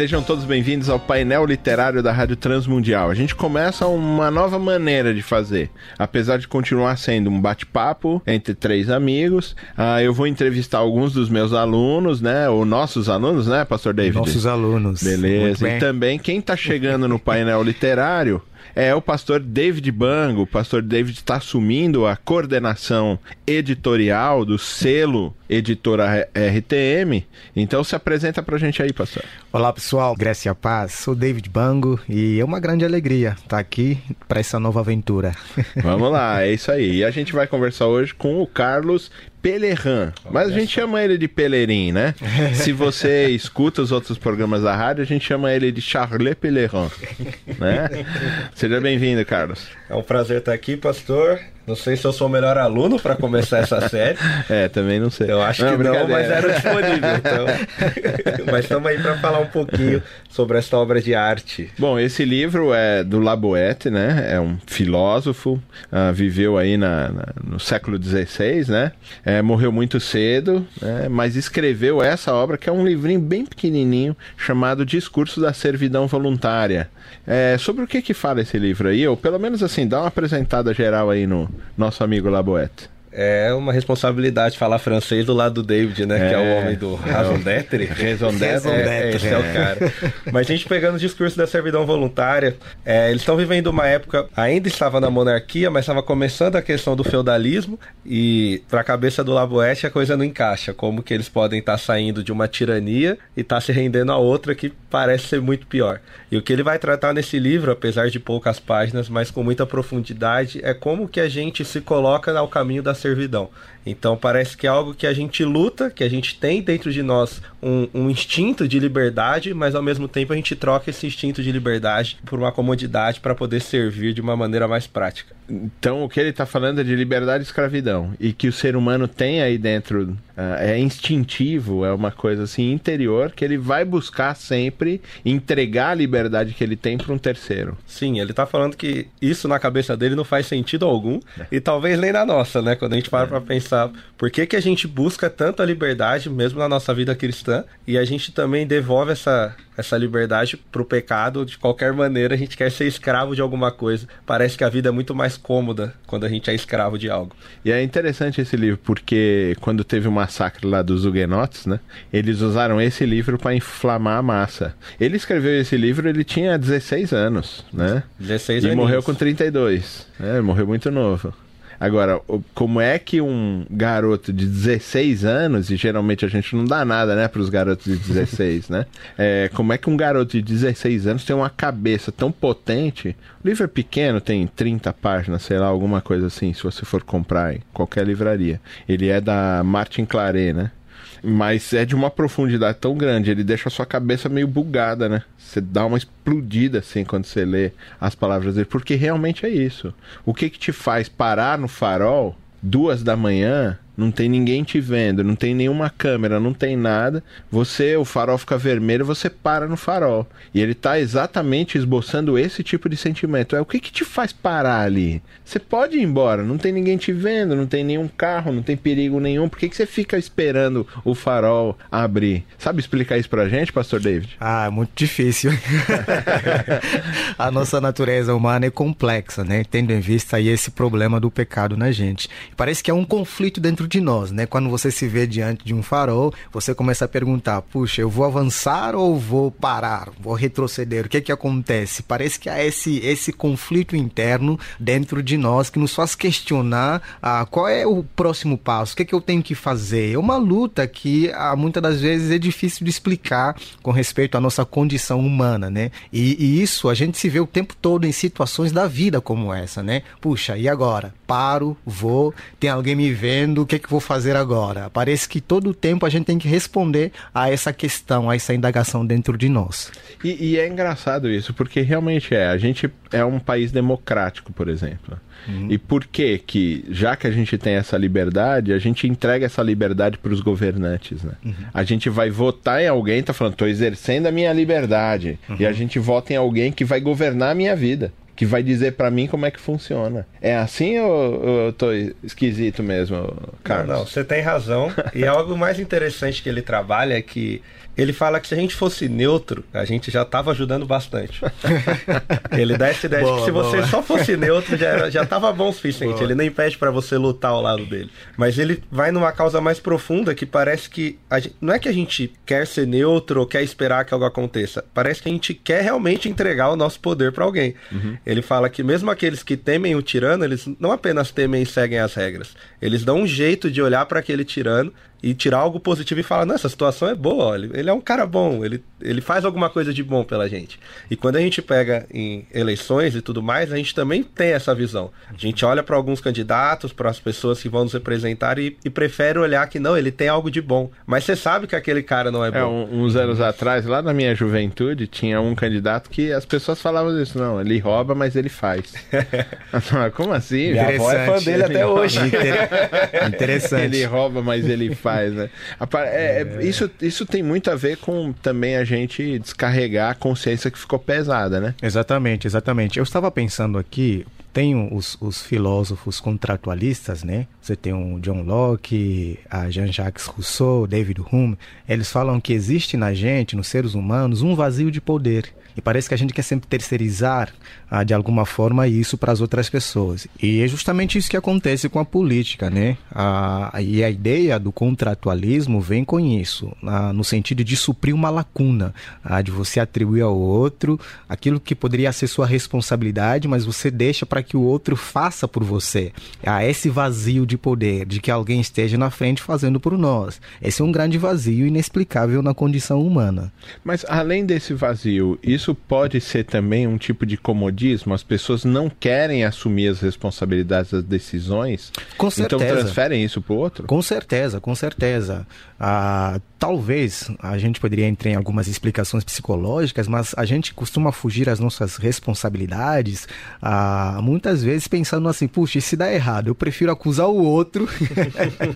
Sejam todos bem-vindos ao painel literário da Rádio Transmundial. A gente começa uma nova maneira de fazer. Apesar de continuar sendo um bate-papo entre três amigos, uh, eu vou entrevistar alguns dos meus alunos, né? Ou nossos alunos, né, Pastor David? Nossos alunos. Beleza. E também quem está chegando no painel literário é o pastor David Bango. O pastor David está assumindo a coordenação editorial do selo editora RTM. Então se apresenta para a gente aí, pastor. Olá, pessoal. Grécia Paz. Sou David Bango e é uma grande alegria estar aqui para essa nova aventura. Vamos lá, é isso aí. E a gente vai conversar hoje com o Carlos Pelerin. Mas a gente chama ele de Pelerin, né? Se você escuta os outros programas da rádio, a gente chama ele de Charles Pelerin, né? Seja bem-vindo, Carlos. É um prazer estar aqui, pastor. Não sei se eu sou o melhor aluno para começar essa série. é, também não sei. Eu acho não, que não, mas era disponível. Então... mas estamos aí para falar um pouquinho sobre essa obra de arte. Bom, esse livro é do Laboete, né? É um filósofo, uh, viveu aí na, na, no século XVI, né? É, morreu muito cedo, né? mas escreveu essa obra que é um livrinho bem pequenininho chamado Discurso da Servidão Voluntária. É, sobre o que que fala esse livro aí? Ou pelo menos assim, dá uma apresentada geral aí no nosso amigo Laboete. É uma responsabilidade falar francês do lado do David, né? É, que é o homem do raison d'être. Raison d'être. É, esse é o cara. Mas a gente pegando o discurso da servidão voluntária, é, eles estão vivendo uma época, ainda estava na monarquia, mas estava começando a questão do feudalismo e para a cabeça do Laboete a coisa não encaixa. Como que eles podem estar tá saindo de uma tirania e estar tá se rendendo a outra que parece ser muito pior. E o que ele vai tratar nesse livro, apesar de poucas páginas, mas com muita profundidade, é como que a gente se coloca ao caminho da servidão. Então parece que é algo que a gente luta, que a gente tem dentro de nós um, um, instinto de liberdade, mas ao mesmo tempo a gente troca esse instinto de liberdade por uma comodidade para poder servir de uma maneira mais prática. Então o que ele está falando é de liberdade e escravidão e que o ser humano tem aí dentro uh, é instintivo, é uma coisa assim interior que ele vai buscar sempre entregar a liberdade que ele tem para um terceiro. Sim, ele está falando que isso na cabeça dele não faz sentido algum é. e talvez nem na nossa, né? Quando a gente para é. para pensar por que, que a gente busca tanta liberdade mesmo na nossa vida cristã e a gente também devolve essa essa liberdade pro pecado de qualquer maneira, a gente quer ser escravo de alguma coisa. Parece que a vida é muito mais cômoda quando a gente é escravo de algo. E é interessante esse livro porque quando teve o massacre lá dos Huguenots, né, eles usaram esse livro para inflamar a massa. Ele escreveu esse livro, ele tinha 16 anos, né? 16 E aninhos. morreu com 32, né? Morreu muito novo. Agora, como é que um garoto de 16 anos, e geralmente a gente não dá nada, né, para os garotos de 16, né? É, como é que um garoto de 16 anos tem uma cabeça tão potente? O livro é pequeno, tem 30 páginas, sei lá, alguma coisa assim, se você for comprar em qualquer livraria. Ele é da Martin Claret, né? Mas é de uma profundidade tão grande, ele deixa a sua cabeça meio bugada, né? Você dá uma explodida assim quando você lê as palavras dele, porque realmente é isso. O que que te faz parar no farol duas da manhã não tem ninguém te vendo, não tem nenhuma câmera, não tem nada. Você, o farol fica vermelho, você para no farol. E ele está exatamente esboçando esse tipo de sentimento. É o que que te faz parar ali? Você pode ir embora, não tem ninguém te vendo, não tem nenhum carro, não tem perigo nenhum. Por que que você fica esperando o farol abrir? Sabe explicar isso pra gente, pastor David? Ah, é muito difícil. A nossa natureza humana é complexa, né? Tendo em vista aí esse problema do pecado na gente. Parece que é um conflito dentro de nós, né? Quando você se vê diante de um farol, você começa a perguntar: puxa, eu vou avançar ou vou parar? Vou retroceder? O que é que acontece? Parece que há esse, esse conflito interno dentro de nós que nos faz questionar ah, qual é o próximo passo, o que é que eu tenho que fazer. É uma luta que ah, muitas das vezes é difícil de explicar com respeito à nossa condição humana, né? E, e isso a gente se vê o tempo todo em situações da vida como essa, né? Puxa, e agora? Paro, vou, tem alguém me vendo, que, que vou fazer agora? Parece que todo o tempo a gente tem que responder a essa questão, a essa indagação dentro de nós. E, e é engraçado isso, porque realmente é. A gente é um país democrático, por exemplo. Uhum. E por que que, já que a gente tem essa liberdade, a gente entrega essa liberdade para os governantes, né? Uhum. A gente vai votar em alguém, tá falando, tô exercendo a minha liberdade. Uhum. E a gente vota em alguém que vai governar a minha vida que vai dizer para mim como é que funciona. É assim ou eu tô esquisito mesmo, Carlos? Não, não, você tem razão. e algo mais interessante que ele trabalha é que ele fala que se a gente fosse neutro, a gente já estava ajudando bastante. ele dá essa ideia boa, de que se boa. você só fosse neutro, já, já tava bom o suficiente. Boa. Ele nem pede para você lutar ao lado dele. Mas ele vai numa causa mais profunda que parece que. Gente, não é que a gente quer ser neutro ou quer esperar que algo aconteça. Parece que a gente quer realmente entregar o nosso poder para alguém. Uhum. Ele fala que mesmo aqueles que temem o tirano, eles não apenas temem e seguem as regras. Eles dão um jeito de olhar para aquele tirano e tirar algo positivo e falar, não, essa situação é boa, olha, ele é um cara bom, ele, ele faz alguma coisa de bom pela gente. E quando a gente pega em eleições e tudo mais, a gente também tem essa visão. A gente olha para alguns candidatos, para as pessoas que vão nos representar e, e, prefere olhar que não, ele tem algo de bom. Mas você sabe que aquele cara não é, é bom. Um, uns anos atrás, lá na minha juventude, tinha um candidato que as pessoas falavam isso, não, ele rouba, mas ele faz. Como assim? Minha avó é fã dele até hoje. Interessante. Ele rouba, mas ele faz né? É, é. Isso, isso tem muito a ver com também a gente descarregar a consciência que ficou pesada, né? Exatamente, exatamente. Eu estava pensando aqui, tem os, os, filósofos contratualistas, né? Você tem o John Locke, a Jean-Jacques Rousseau, David Hume. Eles falam que existe na gente, nos seres humanos, um vazio de poder. E parece que a gente quer sempre terceirizar, ah, de alguma forma, isso para as outras pessoas. E é justamente isso que acontece com a política, né? Ah, e a ideia do contratualismo vem com isso, ah, no sentido de suprir uma lacuna, ah, de você atribuir ao outro aquilo que poderia ser sua responsabilidade, mas você deixa para que o outro faça por você. Há esse vazio de poder, de que alguém esteja na frente fazendo por nós. Esse é um grande vazio inexplicável na condição humana. Mas além desse vazio, isso isso pode ser também um tipo de comodismo? As pessoas não querem assumir as responsabilidades das decisões, com então certeza. então transferem isso para o outro? Com certeza, com certeza. Ah, talvez a gente poderia entrar em algumas explicações psicológicas, mas a gente costuma fugir às nossas responsabilidades, ah, muitas vezes pensando assim, puxa, e se dá errado, eu prefiro acusar o outro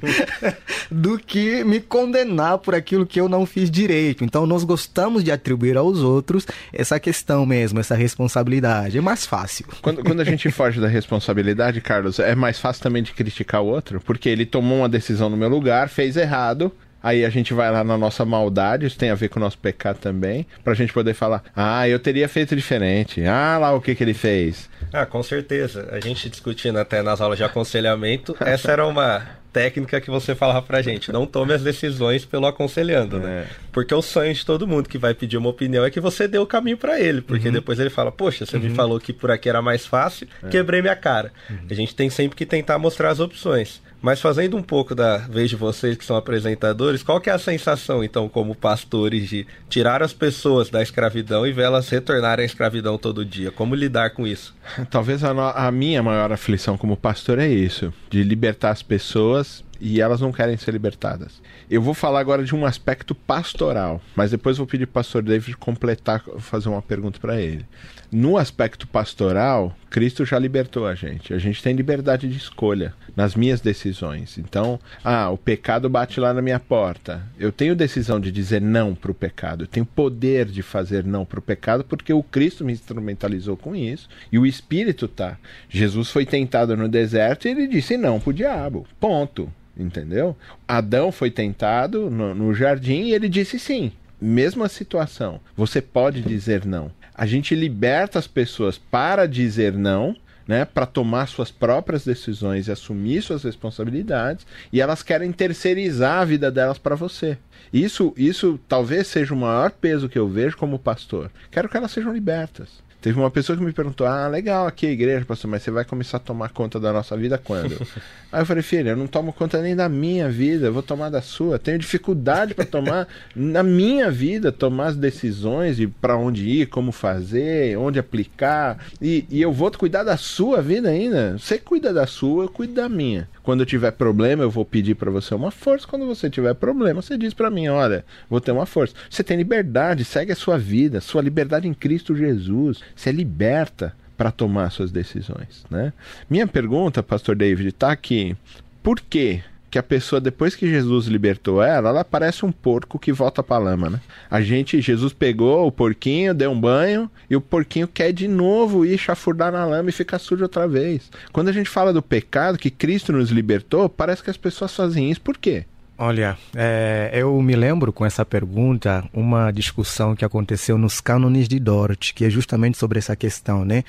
do que me condenar por aquilo que eu não fiz direito. Então nós gostamos de atribuir aos outros essa questão mesmo, essa responsabilidade. É mais fácil. Quando, quando a gente foge da responsabilidade, Carlos, é mais fácil também de criticar o outro, porque ele tomou uma decisão no meu lugar, fez errado, Aí a gente vai lá na nossa maldade, isso tem a ver com o nosso pecado também, pra gente poder falar: ah, eu teria feito diferente. Ah, lá o que que ele fez. Ah, com certeza. A gente discutindo até nas aulas de aconselhamento, essa era uma técnica que você falava pra gente. Não tome as decisões pelo aconselhando, né? É. Porque o sonho de todo mundo que vai pedir uma opinião é que você dê o caminho para ele. Porque uhum. depois ele fala, poxa, você uhum. me falou que por aqui era mais fácil, é. quebrei minha cara. Uhum. A gente tem sempre que tentar mostrar as opções. Mas fazendo um pouco da vez de vocês que são apresentadores, qual que é a sensação, então, como pastores, de tirar as pessoas da escravidão e vê-las retornarem à escravidão todo dia? Como lidar com isso? Talvez a, a minha maior aflição como pastor é isso, de libertar as pessoas e elas não querem ser libertadas. Eu vou falar agora de um aspecto pastoral, mas depois vou pedir para o pastor David completar, fazer uma pergunta para ele. No aspecto pastoral, Cristo já libertou a gente. A gente tem liberdade de escolha nas minhas decisões. Então, ah, o pecado bate lá na minha porta. Eu tenho decisão de dizer não para o pecado. Eu tenho poder de fazer não para o pecado porque o Cristo me instrumentalizou com isso e o Espírito tá. Jesus foi tentado no deserto e ele disse não para o diabo. Ponto entendeu? Adão foi tentado no, no jardim e ele disse sim. Mesma situação. Você pode dizer não. A gente liberta as pessoas para dizer não, né, para tomar suas próprias decisões e assumir suas responsabilidades, e elas querem terceirizar a vida delas para você. Isso, isso talvez seja o maior peso que eu vejo como pastor. Quero que elas sejam libertas. Teve uma pessoa que me perguntou: Ah, legal aqui a igreja, pastor, mas você vai começar a tomar conta da nossa vida quando? Aí eu falei: Filha, eu não tomo conta nem da minha vida, eu vou tomar da sua. Tenho dificuldade para tomar, na minha vida, tomar as decisões de para onde ir, como fazer, onde aplicar. E, e eu vou cuidar da sua vida ainda. Você cuida da sua, eu cuido da minha. Quando eu tiver problema, eu vou pedir para você uma força. Quando você tiver problema, você diz para mim: olha, vou ter uma força. Você tem liberdade, segue a sua vida, sua liberdade em Cristo Jesus. Você é liberta para tomar suas decisões, né? Minha pergunta, Pastor David, está aqui. Por quê? Que a pessoa, depois que Jesus libertou ela, ela parece um porco que volta pra lama, né? A gente, Jesus pegou o porquinho, deu um banho, e o porquinho quer de novo ir chafurdar na lama e ficar sujo outra vez. Quando a gente fala do pecado, que Cristo nos libertou, parece que as pessoas fazem isso. Por quê? Olha, é, eu me lembro com essa pergunta uma discussão que aconteceu nos cânones de Dorothy, que é justamente sobre essa questão, né?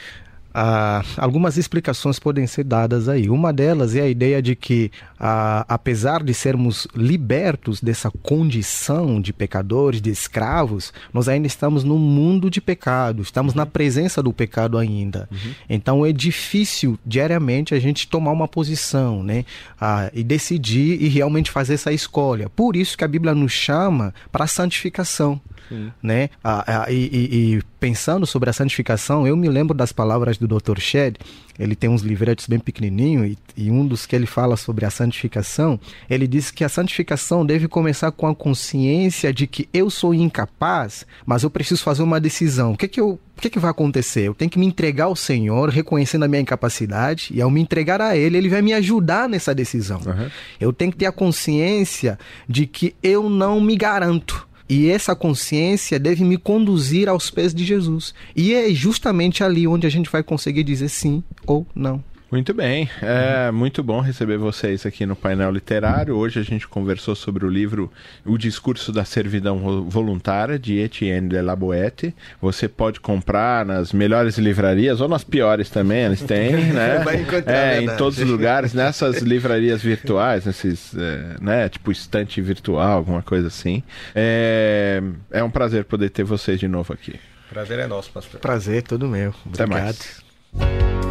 Ah, algumas explicações podem ser dadas aí. Uma delas é a ideia de que, ah, apesar de sermos libertos dessa condição de pecadores, de escravos, nós ainda estamos no mundo de pecado, estamos na presença do pecado ainda. Uhum. Então é difícil diariamente a gente tomar uma posição né? Ah, e decidir e realmente fazer essa escolha. Por isso que a Bíblia nos chama para a santificação. Né? Ah, ah, e, e, e, pensando sobre a santificação, eu me lembro das palavras do Dr. Shed. Ele tem uns livretos bem pequenininhos e, e, um dos que ele fala sobre a santificação, ele diz que a santificação deve começar com a consciência de que eu sou incapaz, mas eu preciso fazer uma decisão. O que que eu o que, que vai acontecer? Eu tenho que me entregar ao Senhor, reconhecendo a minha incapacidade, e ao me entregar a Ele, Ele vai me ajudar nessa decisão. Uhum. Eu tenho que ter a consciência de que eu não me garanto. E essa consciência deve me conduzir aos pés de Jesus. E é justamente ali onde a gente vai conseguir dizer sim ou não. Muito bem, é muito bom receber vocês aqui no painel literário. Hoje a gente conversou sobre o livro O Discurso da Servidão Voluntária, de Etienne de la Boete. Você pode comprar nas melhores livrarias, ou nas piores também, eles têm, né? é, em todos os lugares, nessas livrarias virtuais, nesses, é, né, tipo estante virtual, alguma coisa assim. É, é um prazer poder ter vocês de novo aqui. Prazer é nosso, pastor. Prazer todo meu. Obrigado. Até mais.